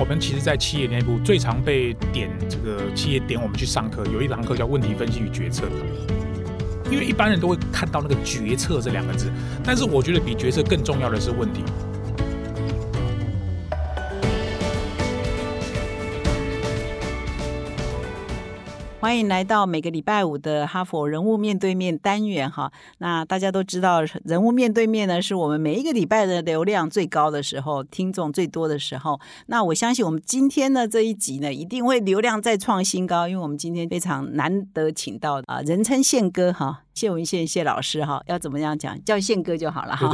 我们其实，在企业内部最常被点这个企业点我们去上课，有一堂课叫问题分析与决策。因为一般人都会看到那个决策这两个字，但是我觉得比决策更重要的是问题。欢迎来到每个礼拜五的哈佛人物面对面单元哈。那大家都知道，人物面对面呢，是我们每一个礼拜的流量最高的时候，听众最多的时候。那我相信我们今天的这一集呢，一定会流量再创新高，因为我们今天非常难得请到啊，人称宪哥哈。谢文宪谢老师哈，要怎么样讲？叫宪哥就好了哈。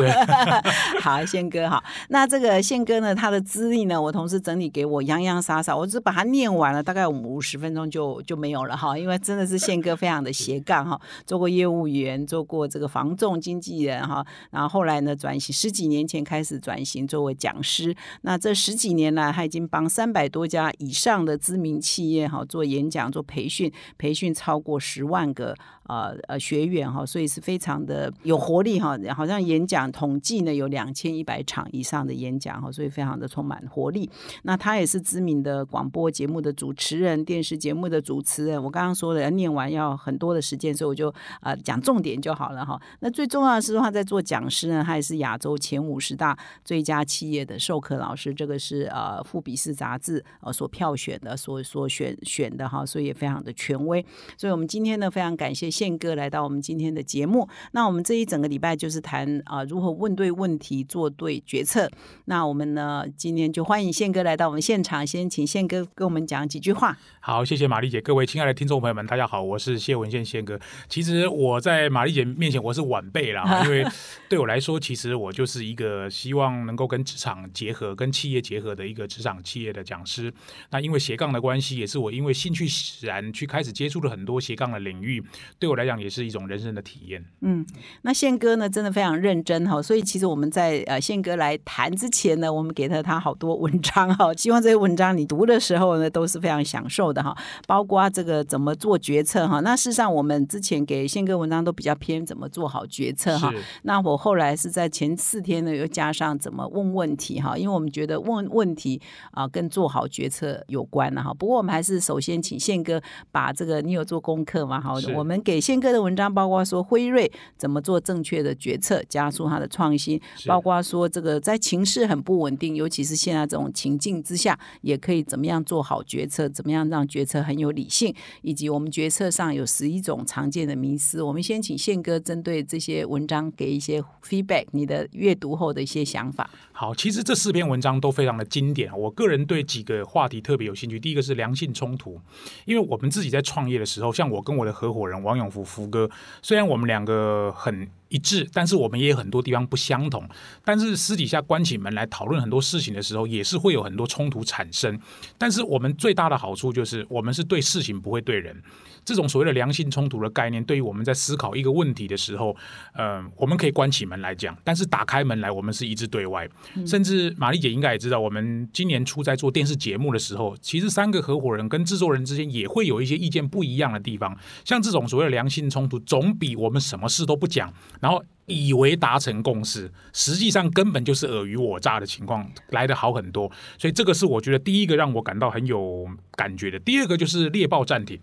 好，宪哥哈。那这个宪哥呢，他的资历呢，我同事整理给我洋洋洒洒，我只把它念完了，大概五十分钟就就没有了哈。因为真的是宪哥非常的 斜杠哈，做过业务员，做过这个房仲经纪人哈，然后后来呢转型，十几年前开始转型作为讲师。那这十几年来，他已经帮三百多家以上的知名企业哈做演讲、做培训，培训超过十万个。呃呃，学员哈，所以是非常的有活力哈，好像演讲统计呢有两千一百场以上的演讲哈，所以非常的充满活力。那他也是知名的广播节目的主持人，电视节目的主持人。我刚刚说的念完要很多的时间，所以我就呃讲重点就好了哈。那最重要的是他在做讲师呢，他也是亚洲前五十大最佳企业的授课老师，这个是呃富比士杂志呃所票选的，所所选选的哈，所以也非常的权威。所以我们今天呢非常感谢。宪哥来到我们今天的节目，那我们这一整个礼拜就是谈啊如何问对问题，做对决策。那我们呢今天就欢迎宪哥来到我们现场，先请宪哥跟我们讲几句话。好，谢谢玛丽姐，各位亲爱的听众朋友们，大家好，我是谢文宪宪哥。其实我在玛丽姐面前我是晚辈啦，因为对我来说，其实我就是一个希望能够跟职场结合、跟企业结合的一个职场企业的讲师。那因为斜杠的关系，也是我因为兴趣使然去开始接触了很多斜杠的领域。对我来讲，也是一种人生的体验。嗯，那宪哥呢，真的非常认真哈。所以其实我们在呃宪哥来谈之前呢，我们给了他好多文章哈。希望这些文章你读的时候呢，都是非常享受的哈。包括这个怎么做决策哈。那事实上，我们之前给宪哥文章都比较偏怎么做好决策哈。那我后来是在前四天呢，又加上怎么问问题哈。因为我们觉得问问题啊，跟做好决策有关了哈。不过我们还是首先请宪哥把这个，你有做功课吗？好，我们给。宪哥的文章包括说辉瑞怎么做正确的决策，加速它的创新；包括说这个在情势很不稳定，尤其是现在这种情境之下，也可以怎么样做好决策，怎么样让决策很有理性，以及我们决策上有十一种常见的迷思。我们先请宪哥针对这些文章给一些 feedback，你的阅读后的一些想法。好，其实这四篇文章都非常的经典。我个人对几个话题特别有兴趣。第一个是良性冲突，因为我们自己在创业的时候，像我跟我的合伙人王永福福哥，虽然我们两个很。一致，但是我们也有很多地方不相同。但是私底下关起门来讨论很多事情的时候，也是会有很多冲突产生。但是我们最大的好处就是，我们是对事情不会对人。这种所谓的良性冲突的概念，对于我们在思考一个问题的时候，呃，我们可以关起门来讲，但是打开门来，我们是一致对外。甚至玛丽姐应该也知道，我们今年初在做电视节目的时候，其实三个合伙人跟制作人之间也会有一些意见不一样的地方。像这种所谓的良性冲突，总比我们什么事都不讲。然后以为达成共识，实际上根本就是尔虞我诈的情况来的好很多，所以这个是我觉得第一个让我感到很有感觉的。第二个就是猎豹暂停，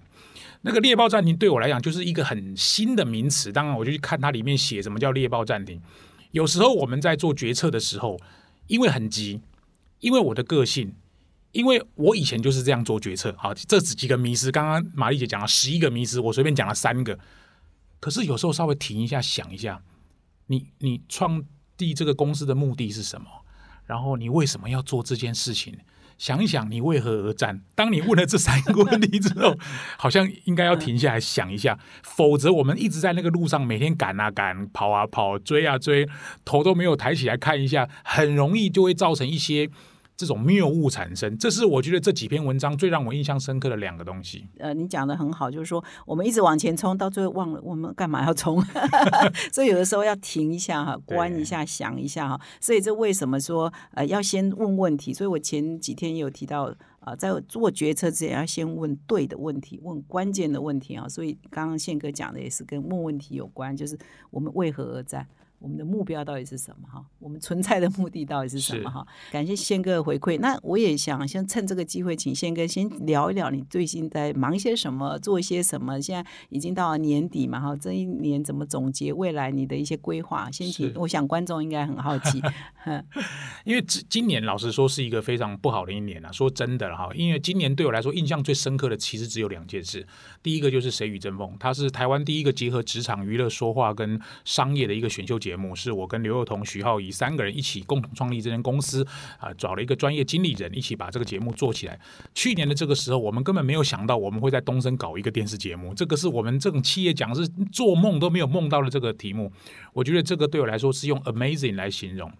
那个猎豹暂停对我来讲就是一个很新的名词。当然，我就去看它里面写什么叫猎豹暂停。有时候我们在做决策的时候，因为很急，因为我的个性，因为我以前就是这样做决策。好，这几个迷失，刚刚玛丽姐讲了十一个迷失，我随便讲了三个。可是有时候稍微停一下，想一下，你你创立这个公司的目的是什么？然后你为什么要做这件事情？想一想，你为何而战？当你问了这三个问题之后，好像应该要停下来想一下，否则我们一直在那个路上，每天赶啊赶，跑啊跑，追啊追，头都没有抬起来看一下，很容易就会造成一些。这种谬误产生，这是我觉得这几篇文章最让我印象深刻的两个东西。呃，你讲的很好，就是说我们一直往前冲，到最后忘了我们干嘛要冲，所以有的时候要停一下哈，关一下，想一下哈。所以这为什么说呃要先问问题？所以我前几天有提到啊，在做决策之前要先问对的问题，问关键的问题啊。所以刚刚宪哥讲的也是跟问问题有关，就是我们为何而战。我们的目标到底是什么哈？我们存在的目的到底是什么哈？感谢宪哥的回馈。那我也想先趁这个机会，请宪哥先聊一聊你最近在忙些什么，做一些什么。现在已经到了年底嘛哈，这一年怎么总结未来你的一些规划？先请，我想观众应该很好奇。因为今今年老实说是一个非常不好的一年啊，说真的哈，因为今年对我来说印象最深刻的其实只有两件事。第一个就是《谁与争锋》，它是台湾第一个结合职场娱乐说话跟商业的一个选秀节节目，是我跟刘幼彤、徐浩怡三个人一起共同创立这间公司啊，找了一个专业经理人一起把这个节目做起来。去年的这个时候，我们根本没有想到我们会在东森搞一个电视节目，这个是我们这种企业讲是做梦都没有梦到的这个题目。我觉得这个对我来说是用 amazing 来形容。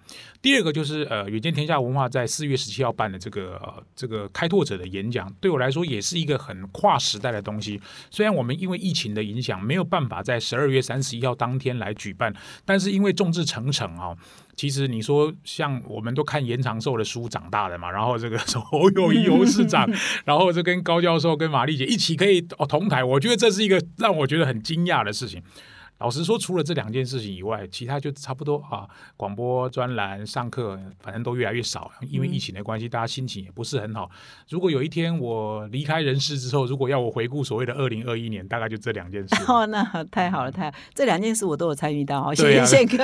第二个就是呃，远见天下文化在四月十七号办的这个这个开拓者的演讲，对我来说也是一个很跨时代的东西。虽然我们因为疫情的影响没有办法在十二月三十一号当天来举办，但是因为众志成城啊，其实你说像我们都看延长寿的书长大的嘛，然后这个 侯友谊侯市长，然后这跟高教授跟玛丽姐一起可以哦同台，我觉得这是一个让我觉得很惊讶的事情。老实说，除了这两件事情以外，其他就差不多啊。广播专栏、上课，反正都越来越少，因为疫情的关系，大家心情也不是很好。如果有一天我离开人世之后，如果要我回顾所谓的二零二一年，大概就这两件事。哦，那太好了，太好！这两件事我都有参与到。谢谢宪哥，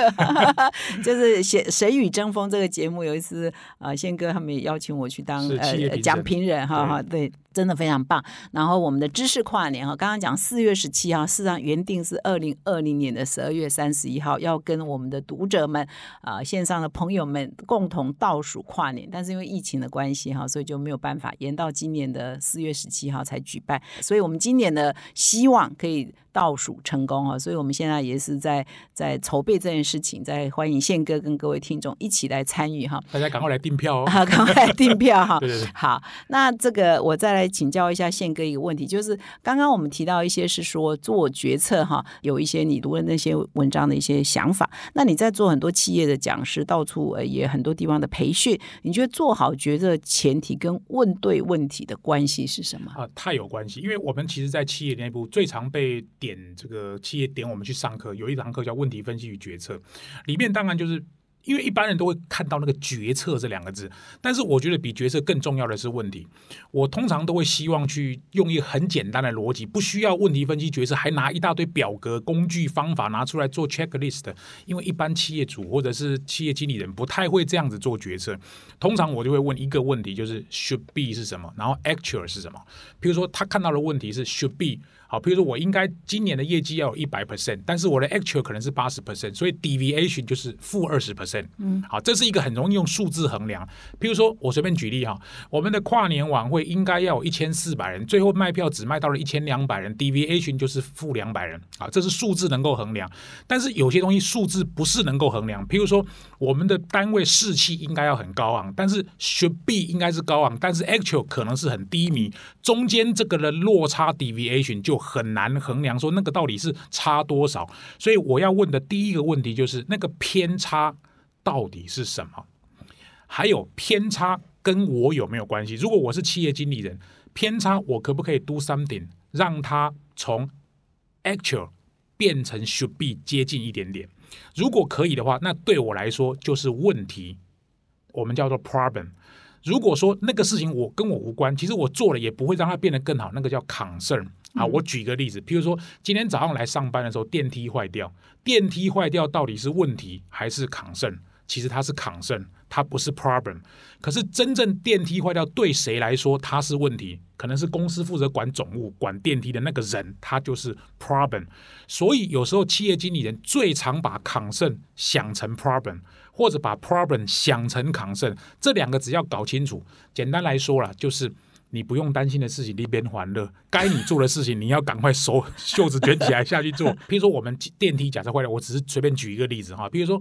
就是《谁谁与争锋》这个节目，有一次啊，宪哥他们也邀请我去当呃讲评人，哈哈，对。真的非常棒。然后我们的知识跨年哈，刚刚讲四月十七号，事实上原定是二零二零年的十二月三十一号，要跟我们的读者们啊线上的朋友们共同倒数跨年，但是因为疫情的关系哈，所以就没有办法延到今年的四月十七号才举办。所以我们今年的希望可以。倒数成功哈，所以我们现在也是在在筹备这件事情，在欢迎宪哥跟各位听众一起来参与哈。大家赶快来订票哦！好，赶快来订票哈。对对对。好，那这个我再来请教一下宪哥一个问题，就是刚刚我们提到一些是说做决策哈，有一些你读的那些文章的一些想法。那你在做很多企业的讲师，到处也很多地方的培训，你觉得做好决策前提跟问对问题的关系是什么？啊，太有关系，因为我们其实，在企业内部最常被。点这个企业点我们去上课，有一堂课叫问题分析与决策，里面当然就是因为一般人都会看到那个决策这两个字，但是我觉得比决策更重要的是问题。我通常都会希望去用一个很简单的逻辑，不需要问题分析决策，还拿一大堆表格、工具、方法拿出来做 checklist。因为一般企业主或者是企业经理人不太会这样子做决策。通常我就会问一个问题，就是 should be 是什么，然后 actual 是什么。比如说他看到的问题是 should be。好，比如说我应该今年的业绩要有一百 percent，但是我的 actual 可能是八十 percent，所以 deviation 就是负二十 percent。嗯，好，这是一个很容易用数字衡量。譬如说我随便举例哈，我们的跨年晚会应该要有一千四百人，最后卖票只卖到了一千两百人，deviation 就是负两百人。啊，这是数字能够衡量，但是有些东西数字不是能够衡量。譬如说我们的单位士气应该要很高昂，但是 should be 应该是高昂，但是 actual 可能是很低迷，中间这个的落差 deviation 就很难衡量，说那个到底是差多少？所以我要问的第一个问题就是，那个偏差到底是什么？还有偏差跟我有没有关系？如果我是企业经理人，偏差我可不可以 do something 让它从 actual 变成 should be 接近一点点？如果可以的话，那对我来说就是问题，我们叫做 problem。如果说那个事情我跟我无关，其实我做了也不会让它变得更好，那个叫 concern。啊，我举个例子，譬如说今天早上来上班的时候，电梯坏掉，电梯坏掉到底是问题还是 concern？？其实它是 concern，，它不是 problem。可是真正电梯坏掉对谁来说它是问题？可能是公司负责管总务、管电梯的那个人，他就是 problem。所以有时候企业经理人最常把 concern 想成 problem，或者把 problem 想成抗胜，这两个只要搞清楚，简单来说啦就是。你不用担心的事情，你边还乐；该你做的事情，你要赶快手袖子卷起来下去做。譬如说，我们电梯假设坏了，我只是随便举一个例子哈。比如说，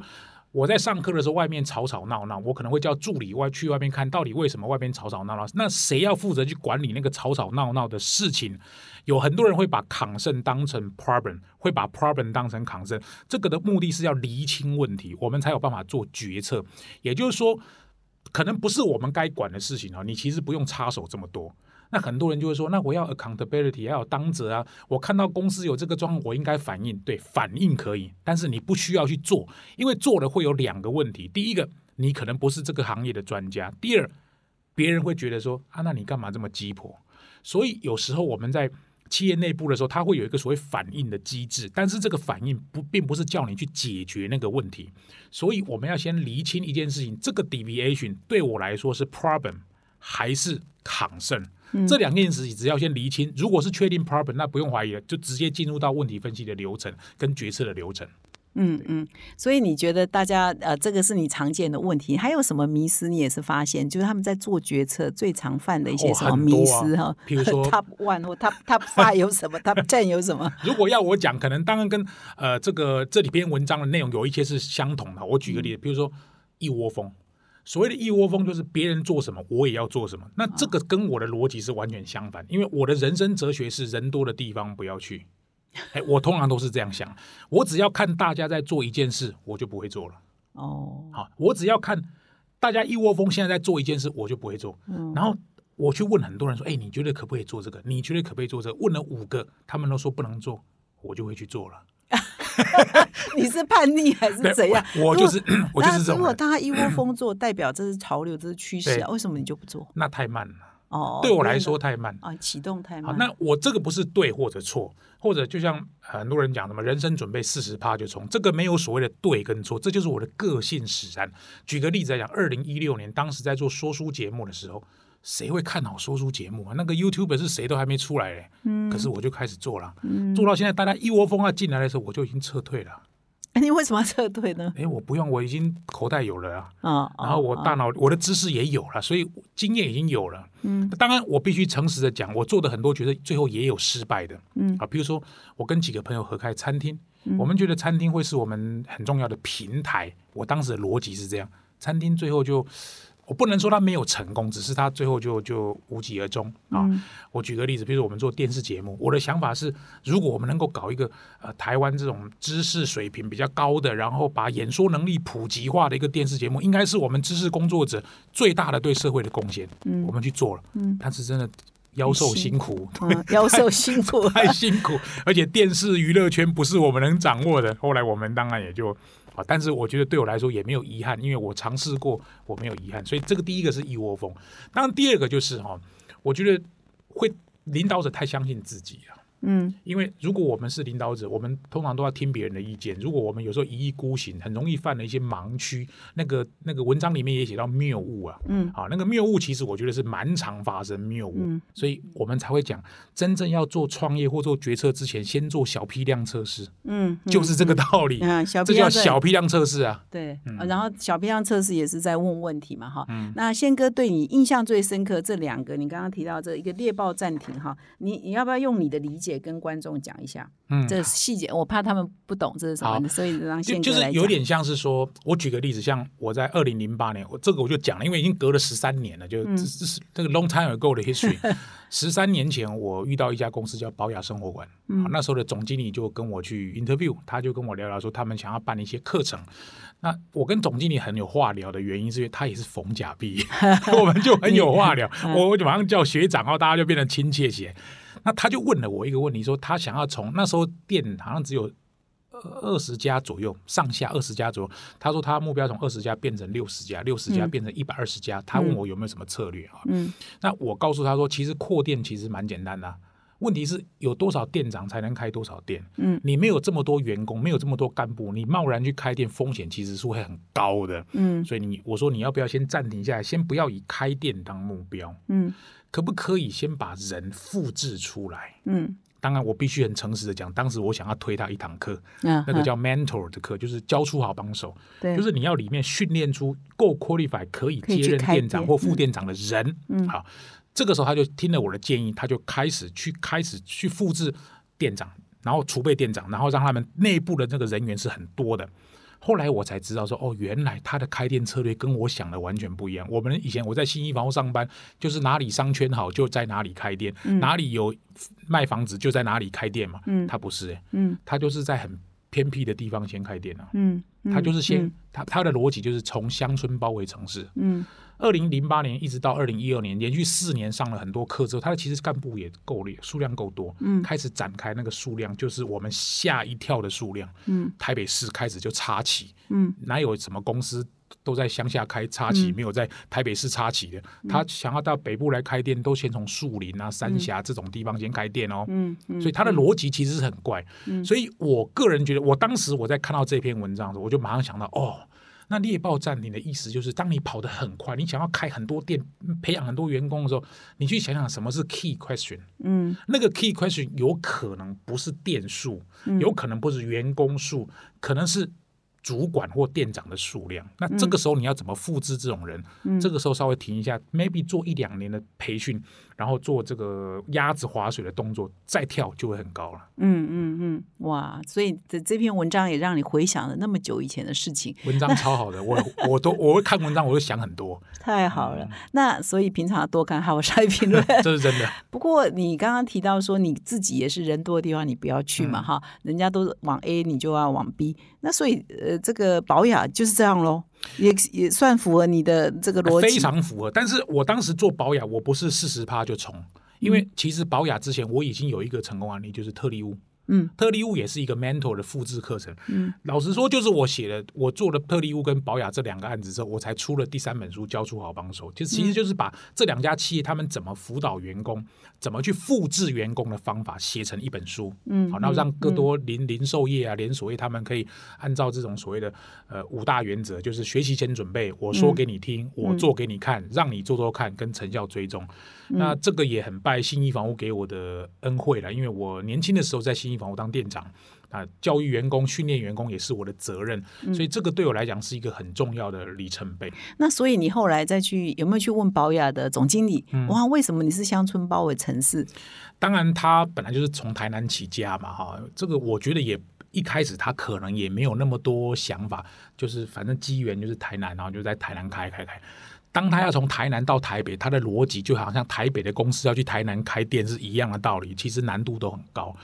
我在上课的时候，外面吵吵闹闹，我可能会叫助理外去外面看到底为什么外面吵吵闹闹。那谁要负责去管理那个吵吵闹闹的事情？有很多人会把抗争当成 problem，会把 problem 当成抗争。这个的目的是要厘清问题，我们才有办法做决策。也就是说。可能不是我们该管的事情啊，你其实不用插手这么多。那很多人就会说，那我要 accountability，要有当责啊。我看到公司有这个状况，我应该反应。对，反应可以，但是你不需要去做，因为做了会有两个问题。第一个，你可能不是这个行业的专家；第二，别人会觉得说啊，那你干嘛这么鸡婆？所以有时候我们在企业内部的时候，它会有一个所谓反应的机制，但是这个反应不并不是叫你去解决那个问题。所以我们要先厘清一件事情：这个 deviation 对我来说是 problem 还是 concern？这两件事情只要先厘清，如果是确定 problem，那不用怀疑了，就直接进入到问题分析的流程跟决策的流程。嗯嗯，所以你觉得大家呃，这个是你常见的问题，还有什么迷失？你也是发现，就是他们在做决策最常犯的一些什么迷失哈？比如说 top one 或 top top five 有什么？top ten 有什么？如果要我讲，可能当然跟呃这个这里篇文章的内容有一些是相同的。我举个例子，比如说一窝蜂。所谓的一窝蜂，就是别人做什么，我也要做什么。那这个跟我的逻辑是完全相反，因为我的人生哲学是人多的地方不要去。哎，我通常都是这样想，我只要看大家在做一件事，我就不会做了。哦，好，我只要看大家一窝蜂现在在做一件事，我就不会做。嗯，然后我去问很多人说：“哎，你觉得可不可以做这个？你觉得可不可以做这个？”问了五个，他们都说不能做，我就会去做了。你是叛逆还是怎样？我就是 我就是这种。如果大家一窝蜂做，代表这是潮流，这是趋势啊？为什么你就不做？那太慢了哦，对我来说太慢啊，启动太慢。那我这个不是对或者错，或者就像很多人讲什么人生准备四十趴就冲，这个没有所谓的对跟错，这就是我的个性使然。举个例子来讲，二零一六年当时在做说书节目的时候。谁会看好说书节目啊？那个 YouTube 是谁都还没出来嘞，嗯，可是我就开始做了，嗯，做到现在，大家一窝蜂要进来的时候，我就已经撤退了。你为什么要撤退呢？哎，我不用，我已经口袋有了啊，啊，然后我大脑我的知识也有了，所以经验已经有了。嗯，当然我必须诚实的讲，我做的很多觉得最后也有失败的，嗯啊，比如说我跟几个朋友合开餐厅，我们觉得餐厅会是我们很重要的平台，我当时的逻辑是这样，餐厅最后就。我不能说他没有成功，只是他最后就就无疾而终啊。我举个例子，比如说我们做电视节目，我的想法是，如果我们能够搞一个呃台湾这种知识水平比较高的，然后把演说能力普及化的一个电视节目，应该是我们知识工作者最大的对社会的贡献。嗯，我们去做了，嗯，但是真的妖兽辛苦，妖兽辛苦，太辛苦，而且电视娱乐圈不是我们能掌握的。后来我们当然也就。但是我觉得对我来说也没有遗憾，因为我尝试过，我没有遗憾。所以这个第一个是一窝蜂。当然第二个就是哈，我觉得会领导者太相信自己了。嗯，因为如果我们是领导者，我们通常都要听别人的意见。如果我们有时候一意孤行，很容易犯了一些盲区。那个那个文章里面也写到谬误啊，嗯，啊，那个谬误其实我觉得是蛮常发生谬误，嗯。所以我们才会讲，真正要做创业或做决策之前，先做小批量测试，嗯，就是这个道理，嗯，这叫小批量测试啊，对，然后小批量测试也是在问问题嘛，哈，那宪哥对你印象最深刻这两个，你刚刚提到这一个猎豹暂停哈，你你要不要用你的理解？也跟观众讲一下，嗯，这细节我怕他们不懂这是什么，所以让宪哥就是有点像是说，我举个例子，像我在二零零八年，我这个我就讲了，因为已经隔了十三年了，就这是这个 long time ago 的 history。十三年前，我遇到一家公司叫保雅生活馆，嗯，那时候的总经理就跟我去 interview，他就跟我聊聊说，他们想要办一些课程。那我跟总经理很有话聊的原因，是因为他也是逢甲毕业，我们就很有话聊，我我就马上叫学长，然后大家就变得亲切些。那他就问了我一个问题，说他想要从那时候店好像只有二十家左右，上下二十家左右。他说他目标从二十家变成六十家，六十家变成一百二十家。他问我有没有什么策略啊？嗯，那我告诉他说，其实扩店其实蛮简单的，问题是有多少店长才能开多少店？嗯，你没有这么多员工，没有这么多干部，你贸然去开店，风险其实是会很高的。嗯，所以你我说你要不要先暂停下来，先不要以开店当目标？嗯。可不可以先把人复制出来？嗯，当然，我必须很诚实的讲，当时我想要推他一堂课，那个叫 mentor 的课，就是教出好帮手，对，就是你要里面训练出够 qualify 可以接任店长或副店长的人。嗯，好，这个时候他就听了我的建议，他就开始去开始去复制店长，然后储备店长，然后让他们内部的这个人员是很多的。后来我才知道说，哦，原来他的开店策略跟我想的完全不一样。我们以前我在新一房屋上班，就是哪里商圈好就在哪里开店，哪里有卖房子就在哪里开店嘛。嗯，他不是欸，嗯，他就是在很偏僻的地方先开店啊。嗯，他就是先他他的逻辑就是从乡村包围城市。嗯，二零零八年一直到二零一二年，连续四年上了很多课之后，他的其实干部也够力，数量够多，嗯开始展开那个数量，就是我们吓一跳的数量。嗯台北市开始就插旗，嗯哪有什么公司都在乡下开插旗，嗯。没有在台北市插旗的？他想要到北部来开店，都先从树林啊、三峡这种地方先开店哦。嗯嗯，所以他的逻辑其实是很怪，嗯。所以我个人觉得，我当时我在看到这篇文章的时候，我就马上想到，哦，那猎豹占领的意思就是，当你跑得很快，你想要开很多店，培养很多员工的时候，你去想想什么是 key question。嗯。那个 key question 有可能不是店数，嗯。有可能不是员工数，可能是主管或店长的数量。那这个时候你要怎么复制这种人？嗯这个时候稍微停一下，maybe 做一两年的培训，然后做这个鸭子划水的动作，再跳就会很高了。嗯嗯嗯，哇！所以这这篇文章也让你回想了那么久以前的事情，文章超好的，我我都我会看文章，我会想很多，太好了。嗯那所以平常多看《哈佛商业评论 》这是真的。不过你刚刚提到说你自己也是人多的地方你不要去嘛，嗯哈，人家都往 A 你就要往 B，那所以呃这个保养就是这样喽，也也算符合你的这个逻辑，非常符合。但是我当时做保养，我不是四十趴就冲，因为其实保养之前我已经有一个成功案例，就是特利屋。嗯特利屋也是一个 mentor 的复制课程。嗯老实说，就是我写了，我做了特利屋跟保雅这两个案子之后，我才出了第三本书《教出好帮手》。就其实就是把这两家企业他们怎么辅导员工，怎么去复制员工的方法写成一本书。嗯，好，然后让更嗯多零零售业啊、连锁业他们可以按照这种所谓的呃五大原则，就是学习前准备，我说给你听，我做给你看，让你做做看，跟成效追踪。那这个也很拜信义房屋给我的恩惠了，因为我年轻的时候在信义房我当店长。啊，教育员工、训练员工也是我的责任，所以这个对我来讲是一个很重要的里程碑。那所以你后来再去有没有去问保雅的总经理？嗯哇，为什么你是乡村包围城市？当然，他本来就是从台南起家嘛，哈，这个我觉得也一开始他可能也没有那么多想法，就是反正机缘就是台南，然后就在台南开开开。当他要从台南到台北，他的逻辑就好像台北的公司要去台南开店是一样的道理，其实难度都很高。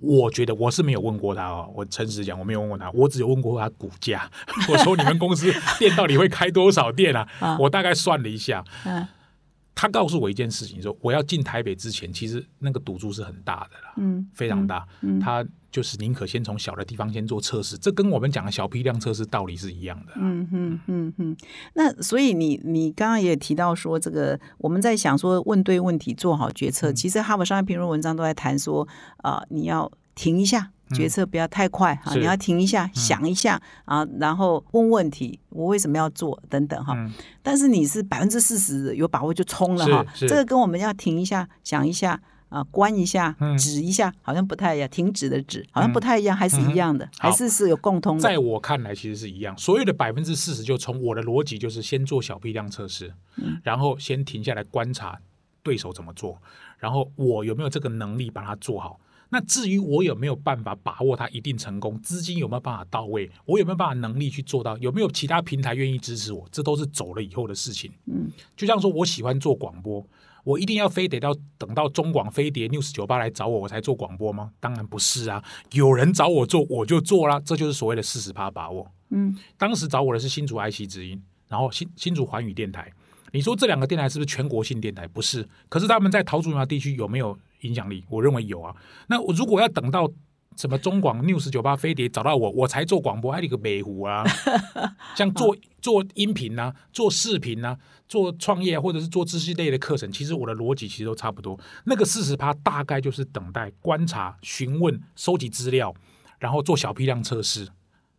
我觉得我是没有问过他哦，我诚实讲，我没有问过他，我只有问过他股价。我说你们公司店到底会开多少店啊？啊我大概算了一下，嗯他告诉我一件事情，说我要进台北之前，其实那个赌注是很大的啦，嗯非常大。嗯他就是宁可先从小的地方先做测试，这跟我们讲的小批量测试道理是一样的。嗯嗯嗯嗯，那所以你你刚刚也提到说，这个我们在想说问对问题，做好决嗯策。其实哈佛商业评论文章都在谈说，啊、你要停一下。决策不要太快哈，你要停一下，想一下啊，然后问问题，我为什么要做等等哈。嗯但是你是百分之四十有把握就冲了哈，这个跟我们要停一下，想一下啊，关一下，嗯止一下，好像不太一样。停止的止好像不太一样，还是一样的，还是是有共通的。在我看来，其实是一样。所有的百分之四十，就从我的逻辑就是先做小批量测试，嗯然后先停下来观察对手怎么做，然后我有没有这个能力把它做好。那至于我有没有办法把握它一定成功，资金有没有办法到位，我有没有办法能力去做到，有没有其他平台愿意支持我，这都是走了以后的事情。嗯，就像说我喜欢做广播，我一定要非得到等到中广飞碟 News 九八来找我，我才做广播吗？当然不是啊，有人找我做，我就做啦，这就是所谓的四十趴把握。嗯当时找我的是新竹 IC 之音，然后新新竹环宇电台。你说这两个电台是不是全国性电台？不是，可是他们在桃竹苗地区有没有影响力？我认为有啊。那我如果要等到什么中广 News 九八飞碟找到我，我才做广播，还有一个美湖啊，像做做音频啊，做视频啊，做创业、啊、或者是做知识类的课程，其实我的逻辑其实都差不多。那个四十趴大概就是等待、观察、询问、收集资料，然后做小批量测试。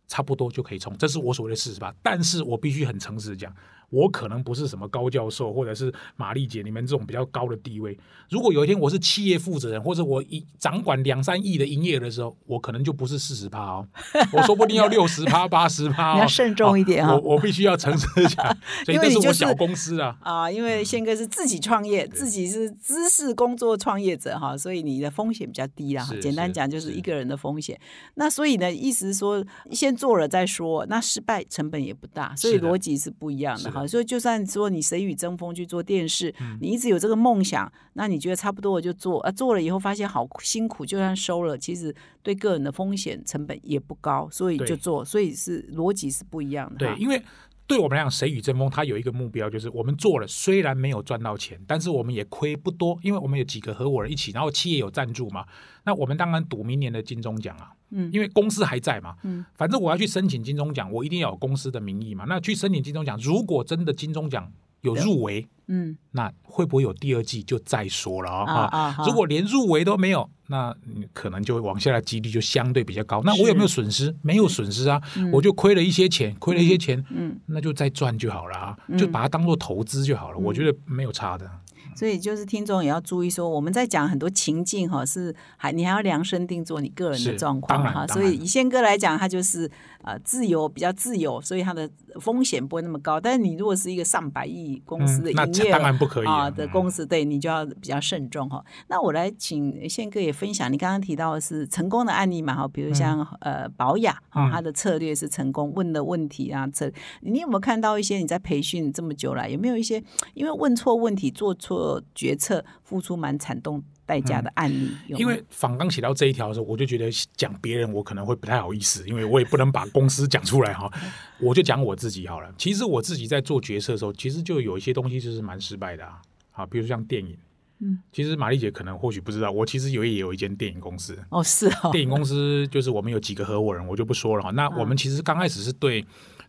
差不多就可以冲，这是我所谓的四十趴。但是我必须很诚实的讲，我可能不是什么高教授，或者是玛丽姐你们这种比较高的地位。如果有一天我是企业负责人，或者我一掌管两三亿的营业额的时候，我可能就不是四十趴哦，我说不定要六十趴、八十趴 要慎重一点哈我我必须要诚实地讲，所以这因为你就是小公司啊。啊，因为宪哥是自己创业，自己是知识工作创业者哈，所以你的风险比较低啦。简单讲就是是一个人的风险。那所以呢，意思是说先做了再说，那失败成本也不大，所以逻辑是不一样的是所以就算说你谁与争锋去做电视，嗯你一直有这个梦想，那你觉得差不多我就做，啊，做了以后发现好辛苦，就算收了，其实对个人的风险成本也不高，所以就做，所以是逻辑是不一样的哈。，对因为对我们来讲，谁与争锋，他有一个目标，就是我们做了，虽然没有赚到钱，但是我们也亏不多，因为我们有几个合伙人一起，然后企业有赞助嘛。那我们当然赌明年的金钟奖啊，嗯，因为公司还在嘛，嗯，反正我要去申请金钟奖，我一定要有公司的名义嘛。那去申请金钟奖，如果真的金钟奖有入围，嗯，那会不会有第二季就再说了啊？啊，如果连入围都没有。那你可能就会往下的几率就相对比较高。那我有没有损失？没有损失啊，我就亏了一些钱，亏了一些钱，嗯，那就再赚就好了啊，就把它当做投资就好了。我觉得没有差的。所以就是听众也要注意，说我们在讲很多情境哈，是还你还要量身定做你个人的状况哈。所以以宪哥来讲，他就是呃自由比较自由，所以它的风险不会那么高。但是你如果是一个上百亿公司的营业当然不可以啊的公司，对你就要比较慎重哈。那我来请宪哥也分享，你刚刚提到的是成功的案例嘛哈，比如像呃保雅哈，他的策略是成功，问的问题啊，这你有没有看到一些你在培训这么久了，有没有一些因为问错问题做错？决策付出蛮惨痛代价的案例，因为仿刚写到这一条的时候，我就觉得讲别人我可能会不太好意思，因为我也不能把公司讲出来哈，我就讲我自己好了。其实我自己在做决策的时候，其实就有一些东西就是蛮失败的啊，好，比如像电影，嗯，其实玛丽姐可能或许不知道，我其实有也有一间电影公司。哦，是哦，电影公司就是我们有几个合伙人，我就不说了哈。那我们其实刚开始是对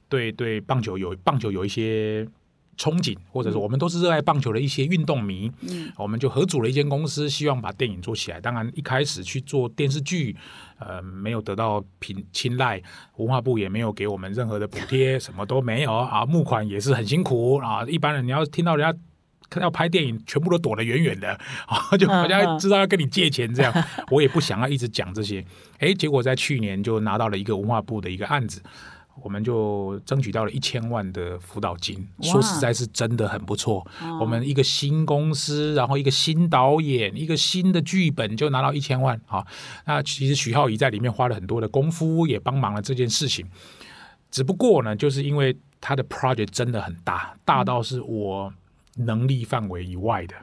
对对棒球有棒球有一些。憧憬，或者是我们都是热爱棒球的一些运动迷，嗯，我们就合组了一间公司，希望把电影做起来。当然一开始去做电视剧，呃，没有得到评青睐，文化部也没有给我们任何的补贴，什么都没有啊，募款也是很辛苦啊。一般人你要听到人家要拍电影，全部都躲得远远的啊，就好像知道要跟你借钱这样。我也不想要一直讲这些，哎，结果在去年就拿到了一个文化部的一个案子。我们就争取到了一千万的辅导金，说实在是真的很不错。我们一个新公司，然后一个新导演，一个新的剧本就拿到一千万啊！那其实徐浩仪在里面花了很多的功夫，也帮忙了这件事情。只不过呢，就是因为他的 project 真的很大，大到是我能力范围以外的。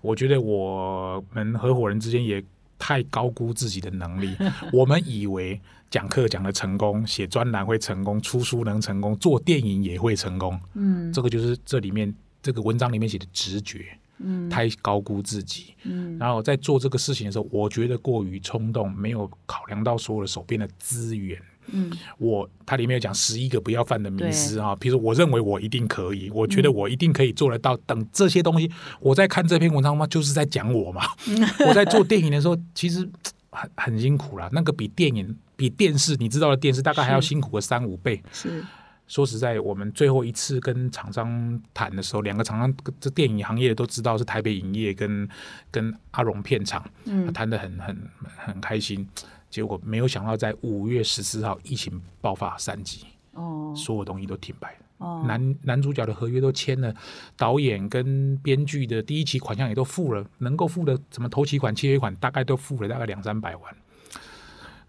我觉得我们合伙人之间也太高估自己的能力，我们以为。讲课讲的成功，写专栏会成功，出书能成功，做电影也会成功。嗯，这个就是这里面这个文章里面写的直觉。嗯，太高估自己。嗯，然后在做这个事情的时候，我觉得过于冲动，没有考量到所有的手边的资源。嗯，我它里面有讲十一个不要犯的迷失啊，比如说我认为我一定可以，我觉得我一定可以做得到。等这些东西，我在看这篇文章嘛，就是在讲我嘛。我在做电影的时候，其实。很很辛苦了，那个比电影、比电视，你知道的电视大概还要辛苦个三五倍。是，说实在，我们最后一次跟厂商谈的时候，两个厂商这电影行业都知道是台北影业跟跟阿荣片场，嗯，谈的很很很开心。结果没有想到，在五月十四号疫情爆发三级，哦，所有东西都停摆了。男男主角的合约都签了，导演跟编剧的第一期款项也都付了，能够付的什么头期款、契约款大概都付了，大概两三百万。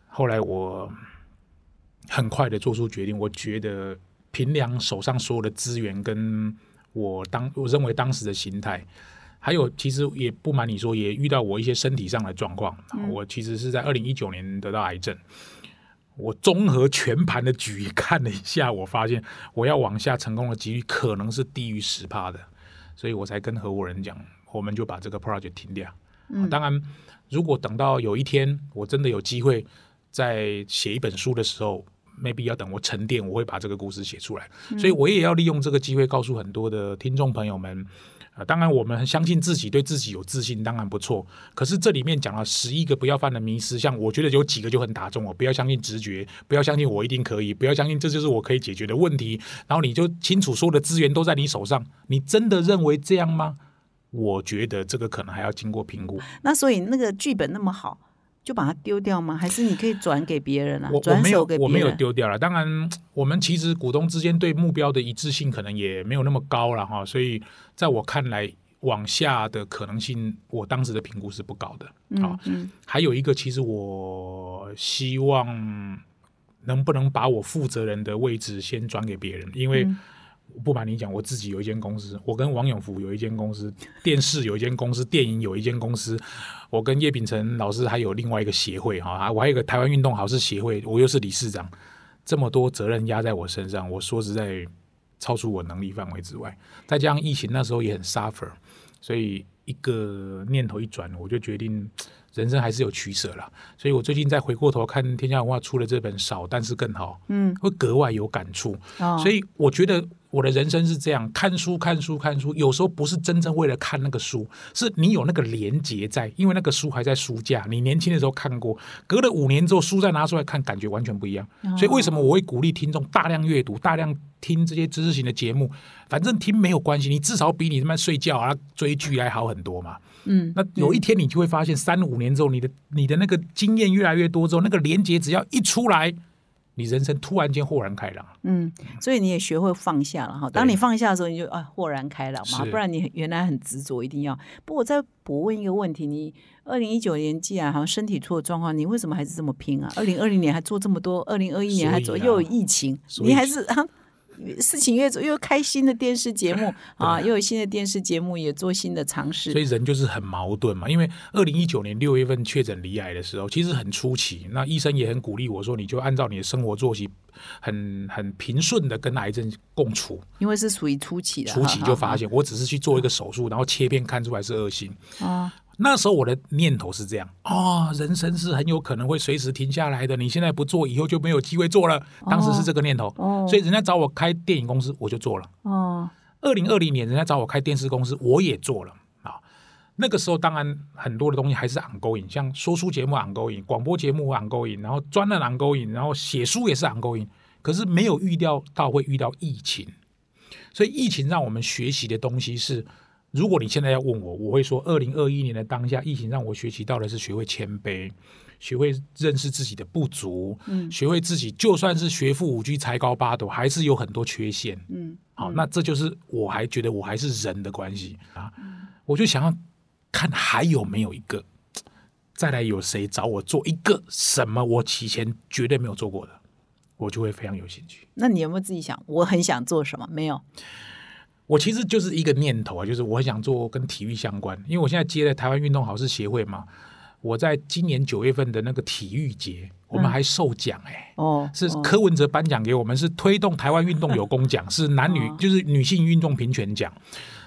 后来我很快的做出决定，我觉得平良手上所有的资源，跟我当我认为当时的心态，还有其实也不瞒你说，也遇到我一些身体上的状况。我其实是在二零一九年得到癌症。我综合全盘的局看了一下，我发现我要往下成功的几率可能是低于十趴的，所以我才跟合伙人讲，我们就把这个 project 停掉。嗯，当然，如果等到有一天我真的有机会在写一本书的时候，maybe 要等我沉淀，我会把这个故事写出来。所以我也要利用这个机会告诉很多的听众朋友们。啊，当然，我们相信自己，对自己有自信，当然不错。可是这里面讲了十一个不要犯的迷失，像我觉得有几个就很打中我，不要相信直觉，不要相信我一定可以，不要相信这就是我可以解决的问题。然后你就清楚所有的资源都在你手上，你真的认为这样吗？我觉得这个可能还要经过评估。那所以那个剧本那么好。就把它丢掉吗？还是你可以转给别人啊？我我没有我没有丢掉了。当然，我们其实股东之间对目标的一致性可能也没有那么高了哈。所以在我看来，往下的可能性，我当时的评估是不高的。嗯，还有一个，其实我希望能不能把我负责人的位置先转给别人，因为。不瞒你讲，我自己有一间公司，我跟王永福有一间公司，电视有一间公司，电影有一间公司，我跟叶秉成老师还有另外一个协会哈，我还有个台湾运动好事协会，我又是理事长，这么多责任压在我身上，我说实在超出我能力范围之外。再加上疫情那时候也很 suffer，所以一个念头一转，我就决定人生还是有取舍了。所以我最近再回过头看天下文化出了这本《少但是更好》，嗯，会格外有感触。所以我觉得我的人生是这样：看书、看书、看书。有时候不是真正为了看那个书，是你有那个连结在，因为那个书还在书架，你年轻的时候看过，隔了五年之后，书再拿出来看，感觉完全不一样。哦所以为什么我会鼓励听众大量阅读、大量听这些知识型的节目？反正听没有关系，你至少比你他妈睡觉啊、追剧还好很多嘛。嗯，那有一天你就会发现，三五年之后，你的你的那个经验越来越多之后，那个连结只要一出来，你人生突然间豁然开朗。嗯，所以你也学会放下了哈。当你放下的时候，你就啊豁然开朗嘛，不然你原来很执着，一定要。不过我再补问一个问题：你二零一九年既然好像身体出了状况，你为什么还是这么拼啊？二零二零年还做这么多，二零二一年还做，又有疫情，你还是啊。事情越做又开新的电视节目啊，又有新的电视节目，也做新的尝试所。以人就是很矛盾嘛。因为二零一九年六月份确诊离癌的时候，其实很初期，那医生也很鼓励我说，你就按照你的生活作息，很很平顺的跟癌症共处。因为是属于初期的，初期就发现，我只是去做一个手术，然后切片看出来是恶性。啊，那时候我的念头是这样啊、人生是很有可能会随时停下来的。你现在不做，以后就没有机会做了。当时是这个念头，哦所以人家找我开电影公司，我就做了。哦，二零二零年，人家找我开电视公司，我也做了啊。那个时候，当然很多的东西还是 ongoing，像说书节目 ongoing，广播节目 ongoing，然后专栏 ongoing，然后写书也是 ongoing。可是没有预料到会遇到疫情，所以疫情让我们学习的东西是，如果你现在要问我，我会说，二零二一年的当下，疫情让我学习到的是学会谦卑，学会认识自己的不足，嗯学会自己就算是学富五车、才高八斗，还是有很多缺陷。嗯，好，那这就是我还觉得我还是人的关系啊，我就想要看还有没有一个，再来有谁找我做一个什么我以前绝对没有做过的，我就会非常有兴趣。那你有没有自己想，我很想做什么？没有，我其实就是一个念头啊，就是我很想做跟体育相关，因为我现在接了台湾运动好事协会嘛，我在今年九月份的那个体育节，我们还受奖哎、哦，是哦柯文哲颁奖给我们，是推动台湾运动有功奖，是男女 哦就是女性运动平权奖。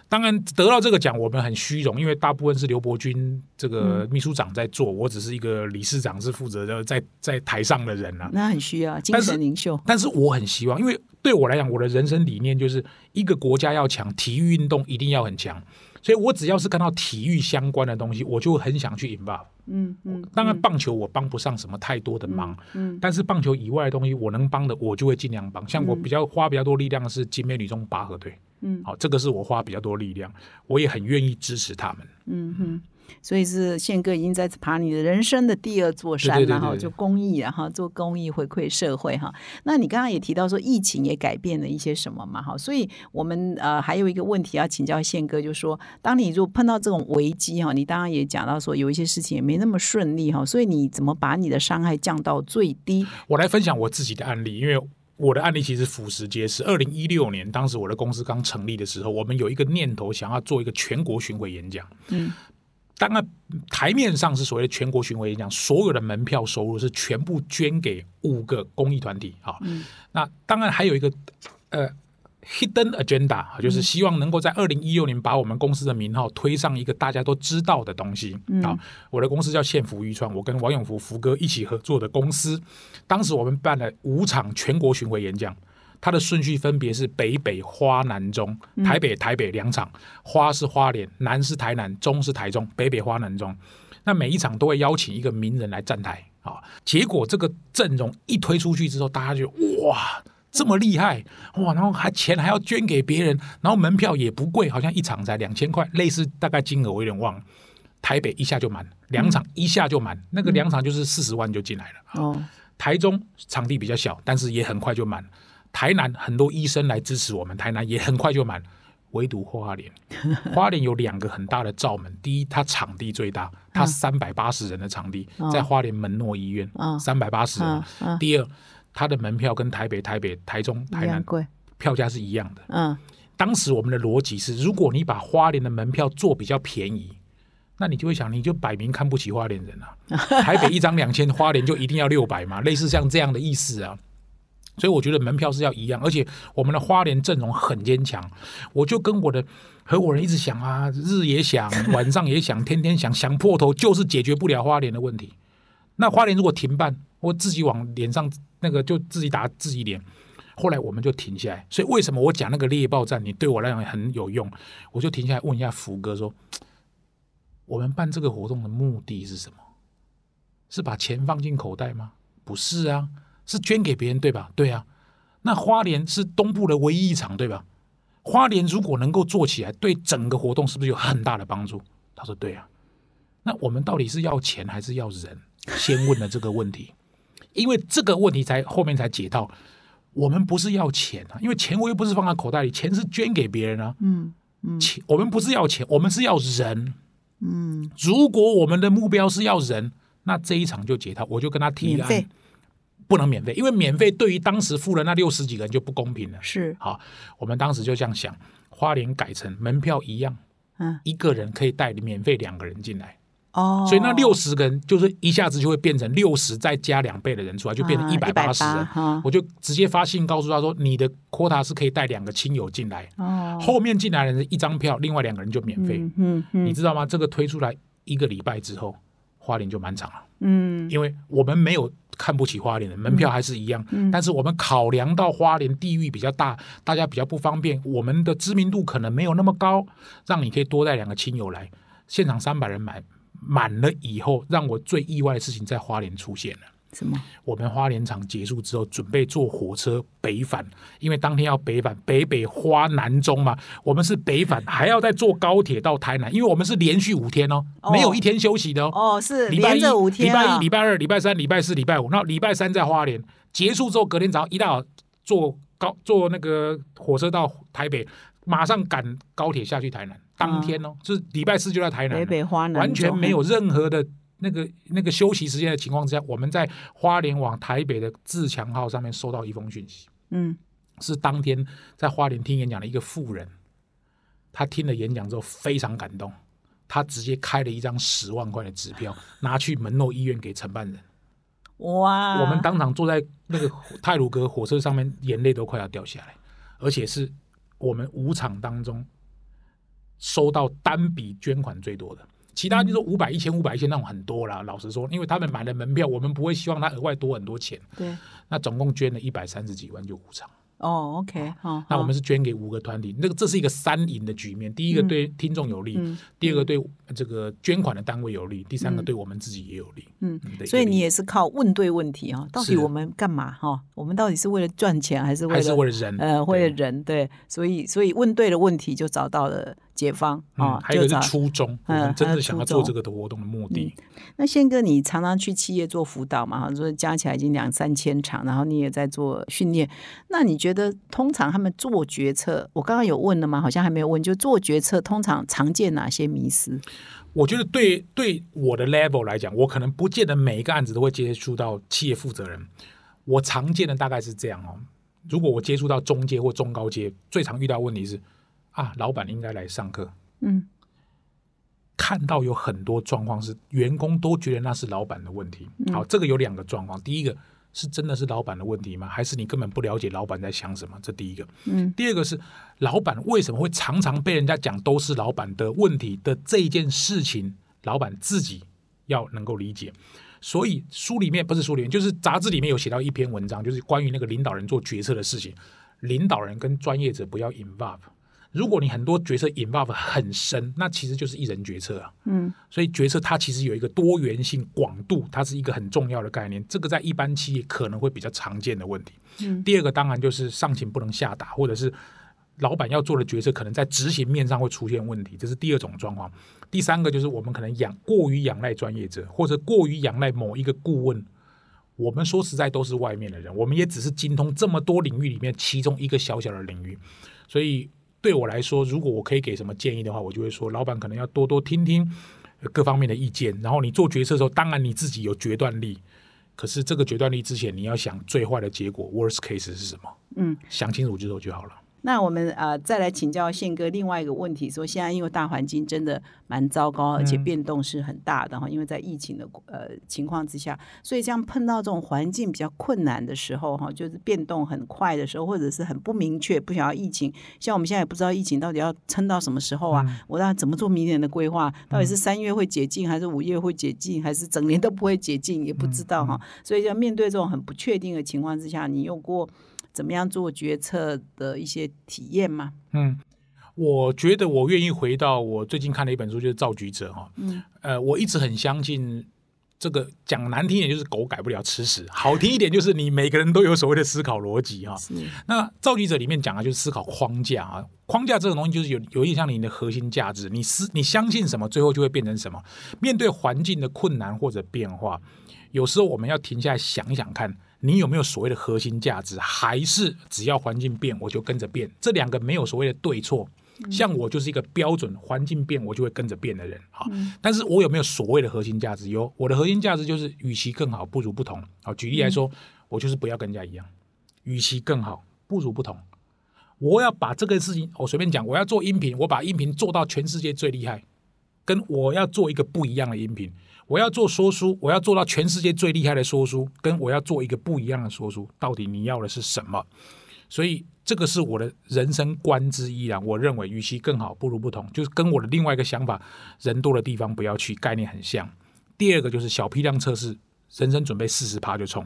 当然得到这个奖，我们很虚荣，因为大部分是刘伯钧这个秘书长在做，我只是一个理事长，是负责的在在台上的人啊。那很需要精神领袖。但是我很希望，因为对我来讲，我的人生理念就是一个国家要强，体育运动一定要很强。所以我只要是看到体育相关的东西，我就很想去 involve。嗯嗯，当然，棒球我帮不上什么太多的忙，嗯但是棒球以外的东西，我能帮的，我就会尽量帮。像我比较花比较多力量的是金美女中拔河队，嗯好，这个是我花比较多力量，我也很愿意支持他们。嗯哼，所以是宪哥已经在爬你的人生的第二座山了哈，对对对对对就公益然后，做公益回馈社会哈。那你刚刚也提到说疫情也改变了一些什么嘛哈，所以我们呃还有一个问题要请教宪哥，就是说当你如果碰到这种危机哈，你当然也讲到说有一些事情也没那么顺利哈，所以你怎么把你的伤害降到最低？我来分享我自己的案例，因为我的案例其实俯拾皆是。二零一六年，当时我的公司刚成立的时候，我们有一个念头，想要做一个全国巡回演讲。嗯，当然台面上是所谓的全国巡回演讲，所有的门票收入是全部捐给五个公益团体啊。嗯那当然还有一个呃。Hidden agenda 啊就是希望能够在二零一六年把我们公司的名号推上一个大家都知道的东西啊。我的公司叫县福渔创，我跟王永福福哥一起合作的公司。当时我们办了五场全国巡回演讲，它的顺序分别是北北花南中，台北台北两场，花是花莲，南是台南，中是台中，北北花南中。那每一场都会邀请一个名人来站台啊。结果这个阵容一推出去之后，大家就哇。这么厉害哇！然后还钱还要捐给别人，然后门票也不贵，好像一场才两千块，类似大概金额我有点忘了。台北一下就满，两场一下就满，那个两场就是四十万就进来了。哦，台中场地比较小，但是也很快就满。台南很多医生来支持我们，台南也很快就满。唯独花莲，花莲有两个很大的罩门。第一，它场地最大，它三百八十人的场地，在花莲门诺医院嗯，三百八十人嗯。嗯，第二，它的门票跟台北、台北、台中、台南贵，票价是一样的。嗯当时我们的逻辑是，如果你把花莲的门票做比较便宜，那你就会想，你就摆明看不起花莲人啊。台北一张两千，花莲就一定要六百嘛，类似像这样的意思啊。所以我觉得门票是要一样，而且我们的花莲阵容很坚强。我就跟我的合伙人一直想啊，日也想，晚上也想，天天想，想破头，就是解决不了花莲的问题。那花莲如果停办，我自己往脸上那个就自己打自己脸。后来我们就停下来。所以为什么我讲那个猎豹战，你对我来讲很有用？我就停下来问一下福哥说：我们办这个活动的目的是什么？是把钱放进口袋吗？不是啊，是捐给别人，对吧？对啊。那花莲是东部的唯一一场，对吧？花莲如果能够做起来，对整个活动是不是有很大的帮助？他说：对啊。那我们到底是要钱还是要人？先问了这个问题，因为这个问题才后面才解到，我们不是要钱啊，因为钱我又不是放在口袋里，钱是捐给别人啊。嗯嗯，钱我们不是要钱，我们是要人。嗯，如果我们的目标是要人，那这一场就解套。我就跟他提案免费，不能免费，因为免费对于当时付了那六十几个人就不公平了。是，好，我们当时就这样想，花莲改成门票一样，嗯，一个人可以带免费两个人进来，哦，所以那六十个人就是一下子就会变成六十再加两倍的人出来，就变成啊一百八十人。哈，我就直接发信告诉他说，你的 quota 是可以带两个亲友进来，哦，后面进来的人一张票，另外两个人就免费。嗯嗯嗯你知道吗？这个推出来一个礼拜之后，花莲就满场了。嗯，因为我们没有看不起花莲的门票还是一样，嗯。但是我们考量到花莲地域比较大，大家比较不方便，我们的知名度可能没有那么高，让你可以多带两个亲友来，现场三百人买满了以后，让我最意外的事情在花莲出现了。什么？我们花莲场结束之后，准备坐火车北返，因为当天要北返，北北花南中嘛，我们是北返，还要再坐高铁到台南，因为我们是连续五天哦，哦。没有一天休息的哦。哦，是礼拜一、连着五天啊。礼拜一、礼拜二、礼拜三、礼拜四、礼拜五，那礼拜三在花莲。结束之后，隔天早上一大早坐高坐那个火车到台北，马上赶高铁下去台南，当天哦，就是礼拜四就在台南北，北花南完全中没有任何的那个那个休息时间的情况之下，我们在花莲往台北的自强号上面收到一封讯息，嗯是当天在花莲听演讲的一个妇人，她听了演讲之后非常感动，她直接开了一张十万块的支票，拿去门诺医院给承办人。哇，我们当场坐在那个泰鲁格火车上面，眼泪都快要掉下来，而且是我们五场当中收到单笔捐款最多的。其他就是五百、一千、五百、一千那种很多啦。老实说，因为他们买了门票，我们不会希望他额外多很多钱。对那总共捐了一百三十几万，就五场。哦，OK，好，那我们是捐给五个团体，那个这是一个三赢的局面。第一个嗯对听众有利，嗯第二个对这个捐款的单位有利，第三个嗯对我们自己也有利。嗯所以你也是靠问对问题啊，到底我们干嘛哈？我们到底是为了赚钱还是为还是了为了人，呃为了对人？对，所以所以问对了问题，就找到了解放啊嗯，。还有一个是初衷，我嗯们真的想要做这个的活动的目的。那宪哥，你常常去企业做辅导嘛？哈，说加起来已经两三千场，然后你也在做训练。那你觉得通常他们做决策，我刚刚有问了吗？好像还没有问。就做决策，通常常见哪些迷失？我觉得对对我的 level 来讲，我可能不见得每一个案子都会接触到企业负责人。我常见的大概是这样哦。如果我接触到中阶或中高阶，最常遇到问题是啊，老板应该来上课。嗯看到有很多状况是员工都觉得那是老板的问题。好，这个有两个状况，第一个是真的是老板的问题吗？还是你根本不了解老板在想什么？这第一个。嗯第二个是老板为什么会常常被人家讲都是老板的问题的这一件事情，老板自己要能够理解。所以书里面不是书里面，就是杂志里面有写到一篇文章，就是关于那个领导人做决策的事情。领导人跟专业者不要 involve。如果你很多决策 involve 很深，那其实就是一人决策啊。嗯所以决策它其实有一个多元性、广度，它是一个很重要的概念。这个在一般企业可能会比较常见的问题。嗯第二个当然就是上情不能下达，或者是老板要做的决策可能在执行面上会出现问题，这是第二种状况。第三个就是我们可能仰过于仰赖专业者，或者过于仰赖某一个顾问。我们说实在都是外面的人，我们也只是精通这么多领域里面其中一个小小的领域，所以对我来说，如果我可以给什么建议的话，我就会说，老板可能要多多听听呃各方面的意见，然后你做决策的时候，当然你自己有决断力，可是这个决断力之前，你要想最坏的结果 （worst case） 是什么，嗯，想清楚之后就好了。那我们呃再来请教宪哥另外一个问题，说现在因为大环境真的蛮糟糕，而且变动是很大的哈，因为在疫情的呃情况之下，所以这样碰到这种环境比较困难的时候哈，就是变动很快的时候，或者是很不明确，不想要疫情，像我们现在也不知道疫情到底要撑到什么时候啊，我要怎么做明年的规划？到底是三月会解禁，还是五月会解禁，还是整年都不会解禁，也不知道哈。所以要面对这种很不确定的情况之下，你用过？怎么样做决策的一些体验吗？嗯，我觉得我愿意回到我最近看的一本书，就是《造局者》哈。嗯，呃，我一直很相信这个，讲难听一点就是狗改不了吃屎，好听一点就是你每个人都有所谓的思考逻辑哈。那《造局者》里面讲的就是思考框架啊，框架这种东西就是有有点像你的核心价值，你思你相信什么，最后就会变成什么。面对环境的困难或者变化，有时候我们要停下来想一想看。你有没有所谓的核心价值？还是只要环境变，我就跟着变？这两个没有所谓的对错。像我就是一个标准，环境变我就会跟着变的人啊。但是我有没有所谓的核心价值？有，我的核心价值就是与其更好，不如不同。好，举例来说，我就是不要跟人家一样。与其更好，不如不同。我要把这个事情，我随便讲，我要做音频，我把音频做到全世界最厉害，跟我要做一个不一样的音频。我要做说书，我要做到全世界最厉害的说书，跟我要做一个不一样的说书，到底你要的是什么？所以这个是我的人生观之一啊。我认为，与其更好，不如不同，就是跟我的另外一个想法，人多的地方不要去，概念很像。第二个就是小批量测试，人生准备四十趴就冲。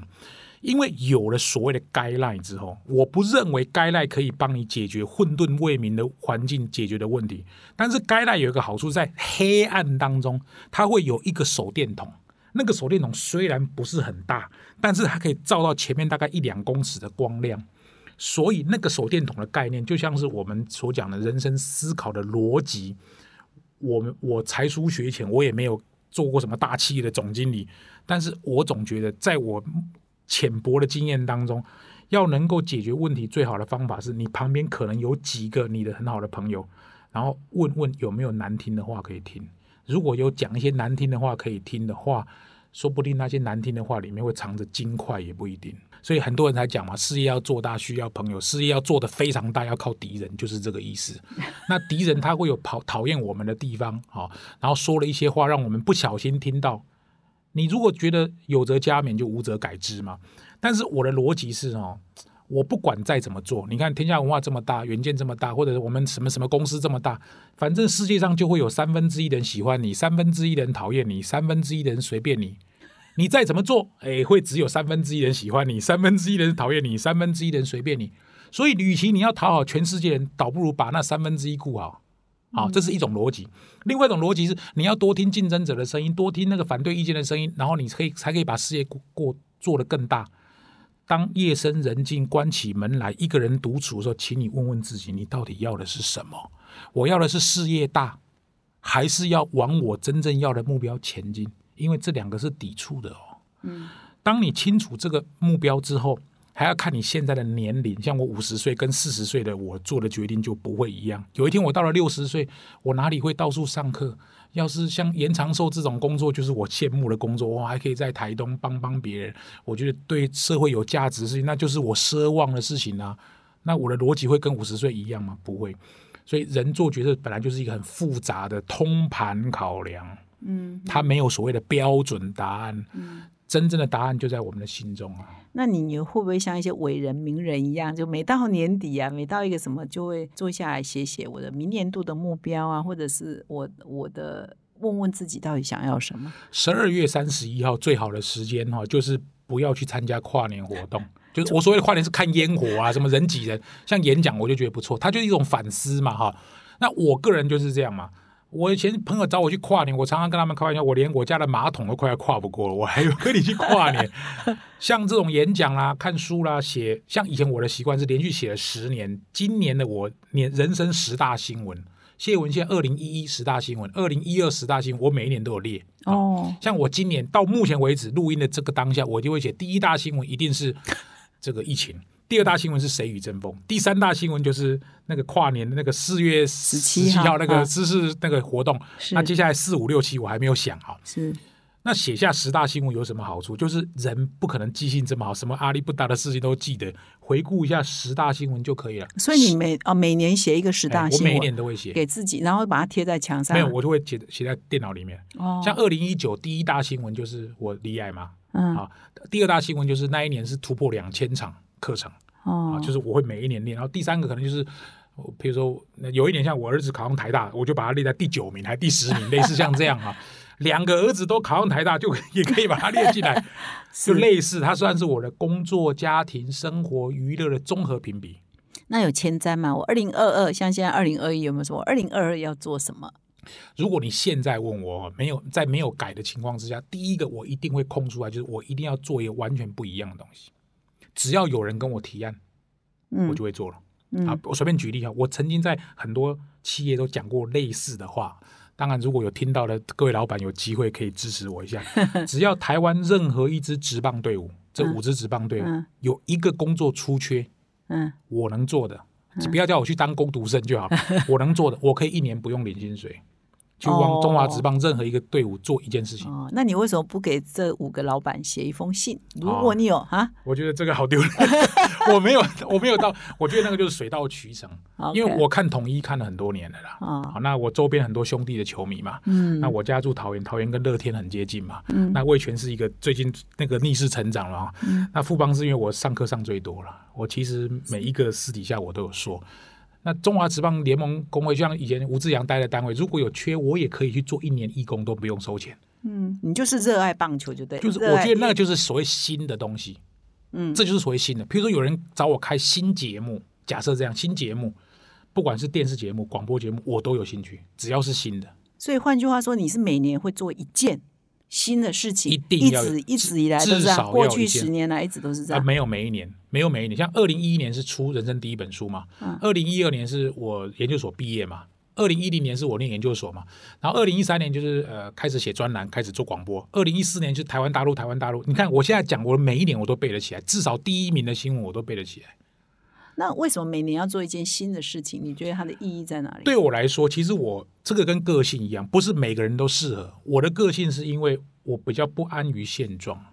因为有了所谓的该赖之后，我不认为该赖可以帮你解决混沌未明的环境解决的问题。但是该赖有一个好处，在黑暗当中，它会有一个手电筒。那个手电筒虽然不是很大，但是它可以照到前面大概一两公尺的光亮。所以那个手电筒的概念，就像是我们所讲的人生思考的逻辑。我们我才疏学浅，我也没有做过什么大企业的总经理，但是我总觉得在我。浅薄的经验当中，要能够解决问题，最好的方法是你旁边可能有几个你的很好的朋友，然后问问有没有难听的话可以听。如果有讲一些难听的话可以听的话，说不定那些难听的话里面会藏着金块，也不一定。所以很多人才讲嘛，事业要做大需要朋友，事业要做的非常大要靠敌人，就是这个意思。那敌人他会有讨讨厌我们的地方啊，然后说了一些话，让我们不小心听到。你如果觉得有则加勉，就无则改之嘛。但是我的逻辑是哦，我不管再怎么做，你看天下文化这么大，远见这么大，或者我们什么什么公司这么大，反正世界上就会有三分之一人喜欢你，三分之一人讨厌你，三分之一人随便你。你再怎么做，哎，会只有三分之一人喜欢你，三分之一人讨厌你，三分之一人随便你。所以，与其你要讨好全世界人，倒不如把那三分之一顾好。好，这是一种逻辑。另外一种逻辑是，你要多听竞争者的声音，多听那个反对意见的声音，然后你可以才可以把事业过过做得更大。当夜深人静，关起门来，一个人独处的时候，请你问问自己，你到底要的是什么？我要的是事业大，还是要往我真正要的目标前进？因为这两个是抵触的哦。嗯，当你清楚这个目标之后。还要看你现在的年龄，像我五十岁跟四十岁的我做的决定就不会一样。有一天我到了六十岁，我哪里会到处上课？要是像延长寿这种工作，就是我羡慕的工作，我还可以在台东帮帮别人，我觉得对社会有价值的事情，那就是我奢望的事情啊。那我的逻辑会跟五十岁一样吗？不会。所以人做决策本来就是一个很复杂的通盘考量，嗯，他没有所谓的标准答案，嗯。真正的答案就在我们的心中啊！那你你会不会像一些伟人名人一样，就每到年底啊，每到一个什么，就会坐下来写写我的明年度的目标啊，或者是我我的问问自己到底想要什么？十二月三十一号最好的时间哈，就是不要去参加跨年活动。就是我所谓的跨年是看烟火啊，什么人挤人，像演讲我就觉得不错，它就是一种反思嘛哈。那我个人就是这样嘛。我以前朋友找我去跨年，我常常跟他们开玩笑，我连我家的马桶都快要跨不过了，我还有跟你去跨年。像这种演讲啦、看书啦、写，像以前我的习惯是连续写了十年。今年的我年人生十大新闻，谢文献二零一一十大新闻，二零一二十大新闻，我每一年都有列。哦，像我今年到目前为止录音的这个当下，我就会写第一大新闻一定是这个疫情。第二大新闻是谁与争锋？第三大新闻就是那个跨年的那个四月十七号那个知识那个活动。那接下来四五六七我还没有想好。是那写下十大新闻有什么好处？就是人不可能记性这么好，什么阿里不达的事情都记得，回顾一下十大新闻就可以了。所以你每哦每年写一个十大哎我每一年都会写，给自己，然后把它贴在墙上。没有我就会写写在电脑里面。哦，像二零一九第一大新闻就是我离癌嘛，嗯啊，第二大新闻就是那一年是突破两千场课程哦啊，，就是我会每一年练，然后第三个可能就是。我比如说，有一年像我儿子考上台大，我就把他列在第九名，还第十名，类似像这样啊。两个儿子都考上台大，就也可以把它列进来，就类似，它算是我的工作、家庭、生活、娱乐的综合评比。那有前瞻吗？我二零二二，像现在二零二一有没有说二零二二要做什么？如果你现在问我，没有在没有改的情况之下，第一个我一定会空出来，就是我一定要做一个完全不一样的东西。只要有人跟我提案，嗯我就会做了。嗯啊，我随便举例啊，我曾经在很多企业都讲过类似的话。当然，如果有听到的各位老板有机会可以支持我一下。只要台湾任何一支职棒队伍，这五支职棒队伍、嗯有一个工作出缺，嗯我能做的，不要叫我去当工读生就好。我能做的，我可以一年不用领薪水，去哦帮中华职棒任何一个队伍做一件事情。哦，那你为什么不给这五个老板写一封信？如哦果你有啊，我觉得这个好丢人，我没有，我没有到，我觉得那个就是水到渠成，因为我看统一看了很多年了啦。啊好，那我周边很多兄弟的球迷嘛，嗯那我家住桃园，桃园跟乐天很接近嘛。嗯那味全是一个最近那个逆势成长了啊。嗯那富邦是因为我上课上最多了，我其实每一个私底下我都有说。那中华职棒联盟工会，就像以前吴志阳待的单位，如果有缺，我也可以去做一年义工，都不用收钱。嗯，你就是热爱棒球就对，就是我觉得那个就是所谓新的东西，嗯这就是所谓新的。比如说有人找我开新节目，假设这样新节目，不管是电视节目、广播节目，我都有兴趣，只要是新的。所以换句话说，你是每年会做一件新的事情，一定要有直一直以来都至是这样，少过去十年来一直都是这啊，样。没有每一年，没有每一年。像二零一一年是出人生第一本书嘛，二零一二年是我研究所毕业嘛，二零一零年是我念研究所嘛，然后二零一三年就是呃开始写专栏，开始做广播。二零一四年就是台湾大陆，台湾大陆。你看我现在讲，我每一年我都背得起来，至少第一名的新闻我都背得起来。那为什么每年要做一件新的事情？你觉得它的意义在哪里？对我来说，其实我这个跟个性一样，不是每个人都适合。我的个性是因为我比较不安于现状，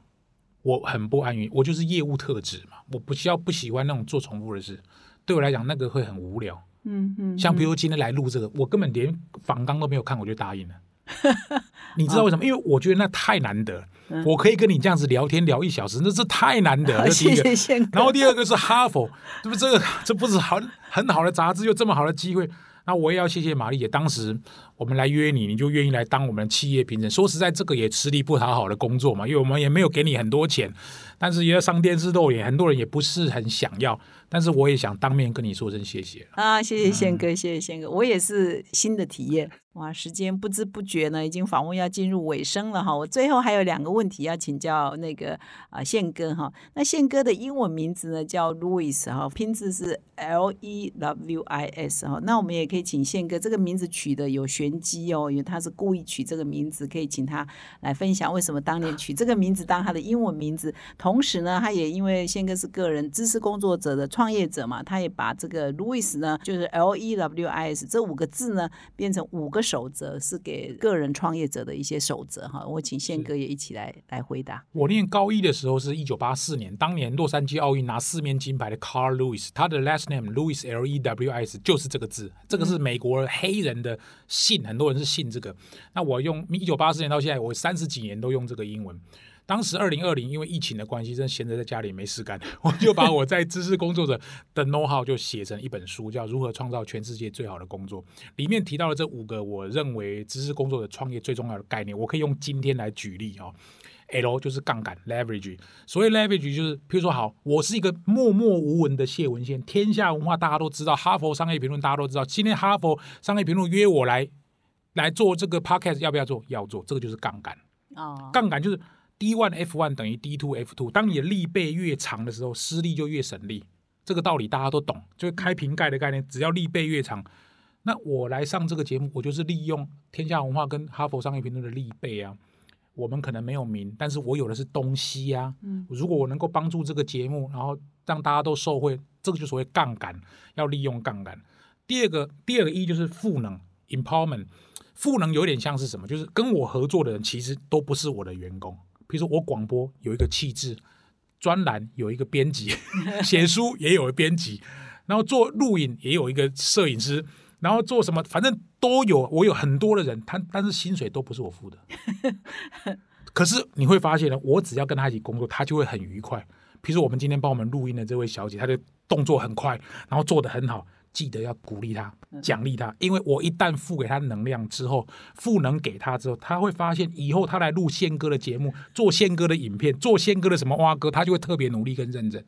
我很不安于，我就是业务特质嘛，我不需要不喜欢那种做重复的事。对我来讲，那个会很无聊。嗯嗯，像比如今天来录这个，我根本连访纲都没有看，我就答应了。你知道为什么？因为我觉得那太难得了，我可以跟你这样子聊天聊一小时，那是太难得 谢谢宪哥。然后第二个是哈佛，这不这个这不是很很好的杂志，又这么好的机会。那我也要谢谢玛丽姐，当时我们来约你，你就愿意来当我们的企业评审。说实在，这个也吃力不讨好的工作嘛，因为我们也没有给你很多钱，但是也要上电视露脸，很多人也不是很想要。但是我也想当面跟你说声谢谢。啊，谢谢嗯宪哥，谢谢宪哥，我也是新的体验。哇，时间不知不觉呢，已经访问要进入尾声了哈。我最后还有两个问题要请教那个啊宪哥哈。那宪哥的英文名字呢叫 Louis 哈，拼字是 L E W I S 哈。那我们也可以请宪哥这个名字取的有玄机哦，因为他是故意取这个名字，可以请他来分享为什么当年取这个名字当他的英文名字。同时呢，他也因为宪哥是个人知识工作者的创业者嘛，他也把这个 Louis 呢，就是 L E W I S 这五个字呢，变成五个守则，是给个人创业者的一些守则哈。我请宪哥也一起来来回答。我念高一的时候是一九八四年，当年洛杉矶奥运拿四面金牌的 Carl Lewis，他的 last name Lewis L E W I S 就是这个字，这个是美国黑人的姓，很多人是姓这个。那我用一九八四年到现在，我三十几年都用这个英文。当时二零二零因为疫情的关系，真的闲着在家里没事干，我就把我在知识工作者的 know how 就写成一本书，叫《如何创造全世界最好的工作》。里面提到了这五个我认为知识工作者创业最重要的概念，我可以用今天来举例哦。L 就是杠杆 （leverage），所谓 leverage 就是，譬如说，好，我是一个默默无闻的谢文宪，天下文化大家都知道，哈佛商业评论大家都知道，今天哈佛商业评论约我来来做这个 podcast，要不要做？要做，这个就是杠杆。哦，杠杆就是 D one F one 等于 D two F two，当你的力背越长的时候，施力就越省力。这个道理大家都懂，就是开瓶盖的概念，只要力背越长，那我来上这个节目，我就是利用天下文化跟哈佛商业评论的力背啊。我们可能没有名，但是我有的是东西啊。嗯如果我能够帮助这个节目，然后让大家都受惠，这个就所谓杠杆，要利用杠杆。第二个，第二个一就是赋能 empowerment，赋能有点像是什么？就是跟我合作的人其实都不是我的员工。比如说我广播有一个气质，专栏有一个编辑，写书也有编辑，然后做录影也有一个摄影师，然后做什么反正都有。我有很多的人，他但是薪水都不是我付的。可是你会发现呢，我只要跟他一起工作，他就会很愉快。比如说我们今天帮我们录音的这位小姐，她的动作很快，然后做的很好，记得要鼓励他、奖励他，因为我一旦付给他能量之后，赋能给他之后，他会发现以后他来录宪哥的节目、做宪哥的影片、做宪哥的什么蛙哥，他就会特别努力跟认真。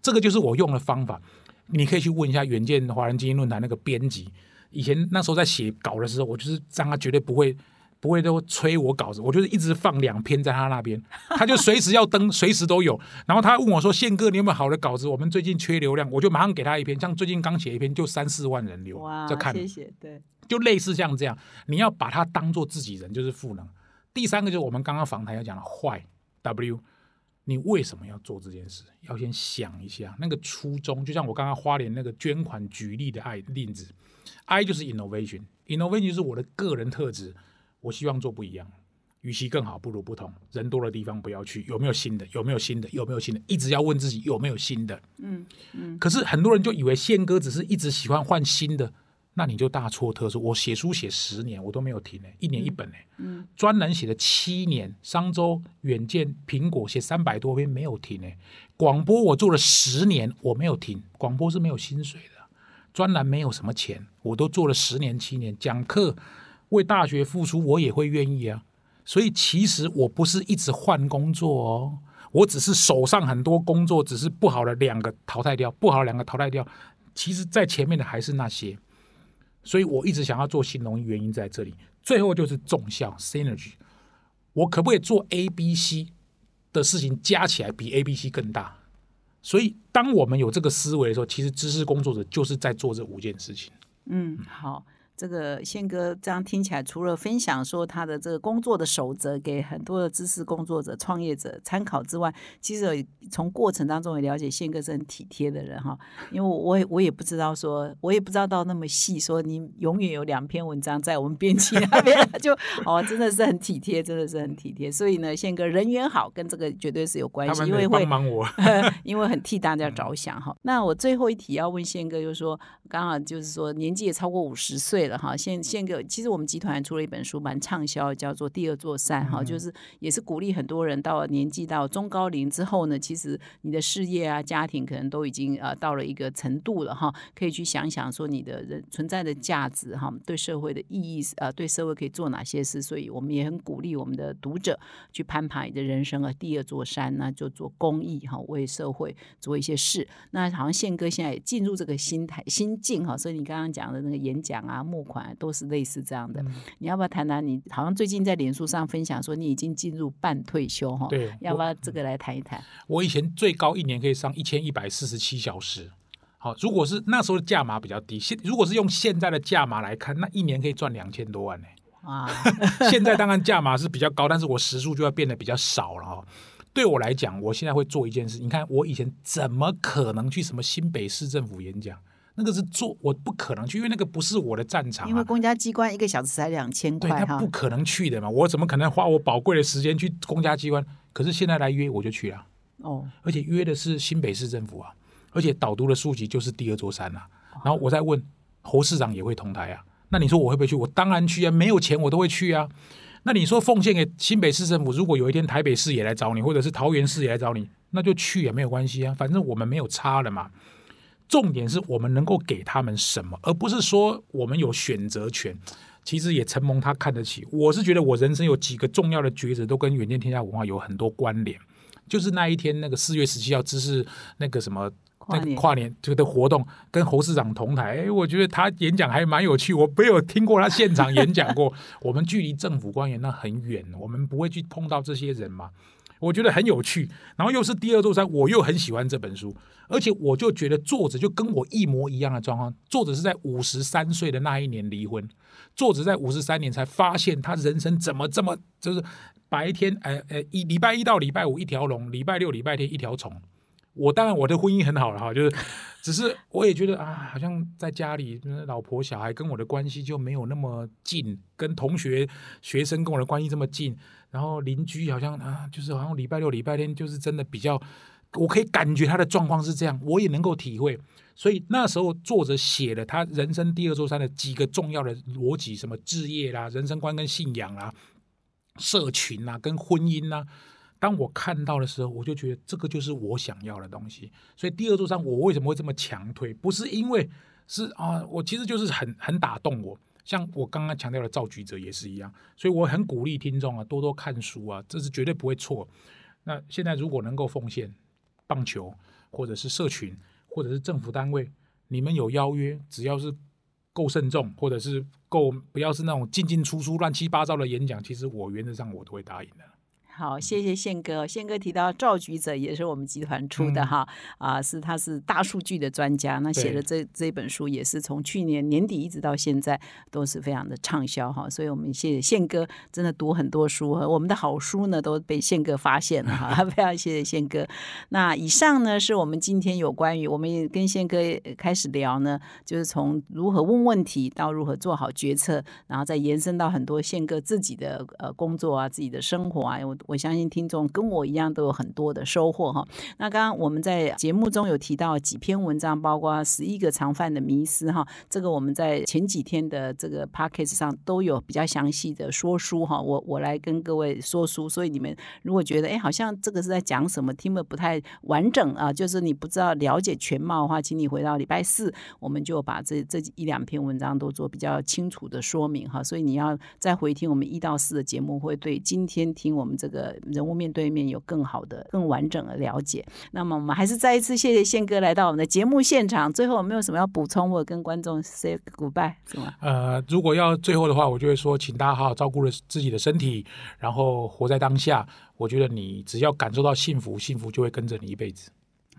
这个就是我用的方法。你可以去问一下远见华人精英论坛那个编辑，以前那时候在写稿的时候，我就是让他绝对不会。不会都催我稿子，我就是一直放两篇在他那边，他就随时要登，随时都有。然后他问我说：“宪哥，你有没有好的稿子？我们最近缺流量，我就马上给他一篇。像最近刚写一篇，就三四万人流在看，谢谢。对，就类似像这样，你要把他当做自己人，就是赋能。第三个就是我们刚刚访谈要讲的坏 W，你为什么要做这件事？要先想一下那个初衷。就像我刚刚花莲那个捐款举例的爱例子，I 就是 innovation，innovation 就是我的个人特质。我希望做不一样，与其更好，不如不同。人多的地方不要去。有没有新的？有没有新的？有没有新的？一直要问自己有没有新的。嗯嗯。可是很多人就以为宪哥只是一直喜欢换新的，那你就大错特错。我写书写十年，我都没有停呢，一年一本呢。嗯。专栏写了七年，商周、远见、苹果写三百多篇没有停呢。广播我做了十年，我没有停。广播是没有薪水的，专栏没有什么钱，我都做了十年七年，讲课。为大学付出，我也会愿意啊。所以其实我不是一直换工作哦，我只是手上很多工作，只是不好的两个淘汰掉，不好的两个淘汰掉。其实，在前面的还是那些。所以我一直想要做新农，原因在这里。最后就是重效 synergy，我可不可以做 A、B、C 的事情加起来比 A、B、C 更大？所以，当我们有这个思维的时候，其实知识工作者就是在做这五件事情。嗯，好。这个宪哥这样听起来，除了分享说他的这个工作的守则给很多的知识工作者、创业者参考之外，其实从过程当中也了解宪哥是很体贴的人哈。因为我也我也不知道说，我也不知道到那么细，说你永远有两篇文章在我们编辑那边，就哦真的是很体贴，真的是很体贴。所以呢，宪哥人缘好，跟这个绝对是有关系，因为会帮忙我，因为很替大家着想哈。那我最后一题要问宪哥，就是说，刚好就是说年纪也超过五十岁。了哈，现现个其实我们集团出了一本书，蛮畅销，叫做《第二座山》哈，就是也是鼓励很多人到年纪到中高龄之后呢，其实你的事业啊、家庭可能都已经呃到了一个程度了哈，可以去想想说你的人存在的价值哈，对社会的意义呃，对社会可以做哪些事，所以我们也很鼓励我们的读者去攀爬你的人生的第二座山，那就做公益哈，为社会做一些事。那好像宪哥现在也进入这个心态心境哈，所以你刚刚讲的那个演讲啊。募款都是类似这样的，你要不要谈谈？你好像最近在脸书上分享说你已经进入半退休哈，对，要不要这个来谈一谈？我以前最高一年可以上一千一百四十七小时，好，如果是那时候的价码比较低，现如果是用现在的价码来看，那一年可以赚两千多万呢。啊，现在当然价码是比较高，但是我时数就要变得比较少了哈。对我来讲，我现在会做一件事，你看我以前怎么可能去什么新北市政府演讲？那个是做，我不可能去，因为那个不是我的战场。因为公家机关一个小时才两千块，他不可能去的嘛。我怎么可能花我宝贵的时间去公家机关？可是现在来约，我就去了。哦，而且约的是新北市政府啊，而且导读的书籍就是第二座山啊。然后我再问侯市长也会同台啊。那你说我会不会去？我当然去啊，没有钱我都会去啊。那你说奉献给新北市政府，如果有一天台北市也来找你，或者是桃园市也来找你，那就去也没有关系啊，反正我们没有差了嘛。重点是我们能够给他们什么，而不是说我们有选择权。其实也承蒙他看得起。我是觉得我人生有几个重要的抉择，都跟远见天下文化有很多关联。就是那一天那个四月十七号，只是那个什么那个跨年这个的活动，跟侯市长同台。哎，我觉得他演讲还蛮有趣。我没有听过他现场演讲过。我们距离政府官员那很远，我们不会去碰到这些人嘛。我觉得很有趣，然后又是第二座山，我又很喜欢这本书，而且我就觉得作者就跟我一模一样的状况。作者是在五十三岁的那一年离婚，作者在五十三年才发现他人生怎么这么就是白天，哎哎，一礼拜一到礼拜五一条龙，礼拜六礼拜天一条虫。我当然我的婚姻很好了哈，就是只是我也觉得啊，好像在家里老婆小孩跟我的关系就没有那么近，跟同学学生跟我的关系这么近，然后邻居好像啊，就是好像礼拜六礼拜天就是真的比较，我可以感觉他的状况是这样，我也能够体会。所以那时候作者写了他人生第二座山的几个重要的逻辑，什么置业啦、人生观跟信仰啦、社群啊、跟婚姻呐。当我看到的时候，我就觉得这个就是我想要的东西。所以第二座山我为什么会这么强推？不是因为是啊，我其实就是很很打动我。像我刚刚强调的造局者也是一样，所以我很鼓励听众啊，多多看书啊，这是绝对不会错。那现在如果能够奉献棒球或者是社群。或者是政府单位，你们有邀约，只要是够慎重，或者是够不要是那种进进出出、乱七八糟的演讲，其实我原则上我都会答应的。好，谢谢宪哥。宪哥提到赵局者也是我们集团出的哈，啊，是他是大数据的专家，那写的这这本书也是从去年年底一直到现在都是非常的畅销哈，所以我们谢谢宪哥，真的读很多书，我们的好书呢都被宪哥发现了哈，非常谢谢宪哥。那以上呢是我们今天有关于我们也跟宪哥开始聊呢，就是从如何问问题到如何做好决策，然后再延伸到很多宪哥自己的呃工作啊、自己的生活啊，我。我相信听众跟我一样都有很多的收获哈。那刚刚我们在节目中有提到几篇文章，包括十一个常犯的迷思哈。这个我们在前几天的这个 p a c k a g e 上都有比较详细的说书哈。我我来跟各位说书，所以你们如果觉得哎好像这个是在讲什么，听得不太完整啊，就是你不知道了解全貌的话，请你回到礼拜四，我们就把这这一两篇文章都做比较清楚的说明哈。所以你要再回听我们一到四的节目，会对今天听我们这个。的人物面对面有更好的、更完整的了解。那么，我们还是再一次谢谢宪哥来到我们的节目现场。最后，有没有什么要补充或跟观众 say goodbye？是吗？呃，如果要最后的话，我就会说，请大家好好照顾了自己的身体，然后活在当下。我觉得你只要感受到幸福，幸福就会跟着你一辈子。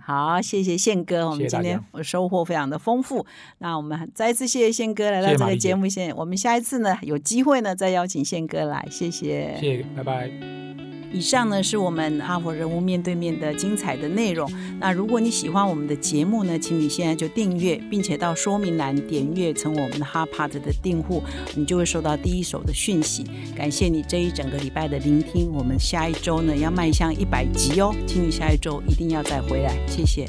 好，谢谢宪哥，我们今天收获非常的丰富。那我们再一次谢谢宪哥来到这个节目现我们下一次呢，有机会呢再邀请宪哥来。谢谢，谢谢，拜拜。以上呢是我们阿佛人物面对面的精彩的内容。那如果你喜欢我们的节目呢，请你现在就订阅，并且到说明栏点阅成我们的哈帕的订户，你就会收到第一手的讯息。感谢你这一整个礼拜的聆听，我们下一周呢要迈向一百集哦，请你下一周一定要再回来，谢谢。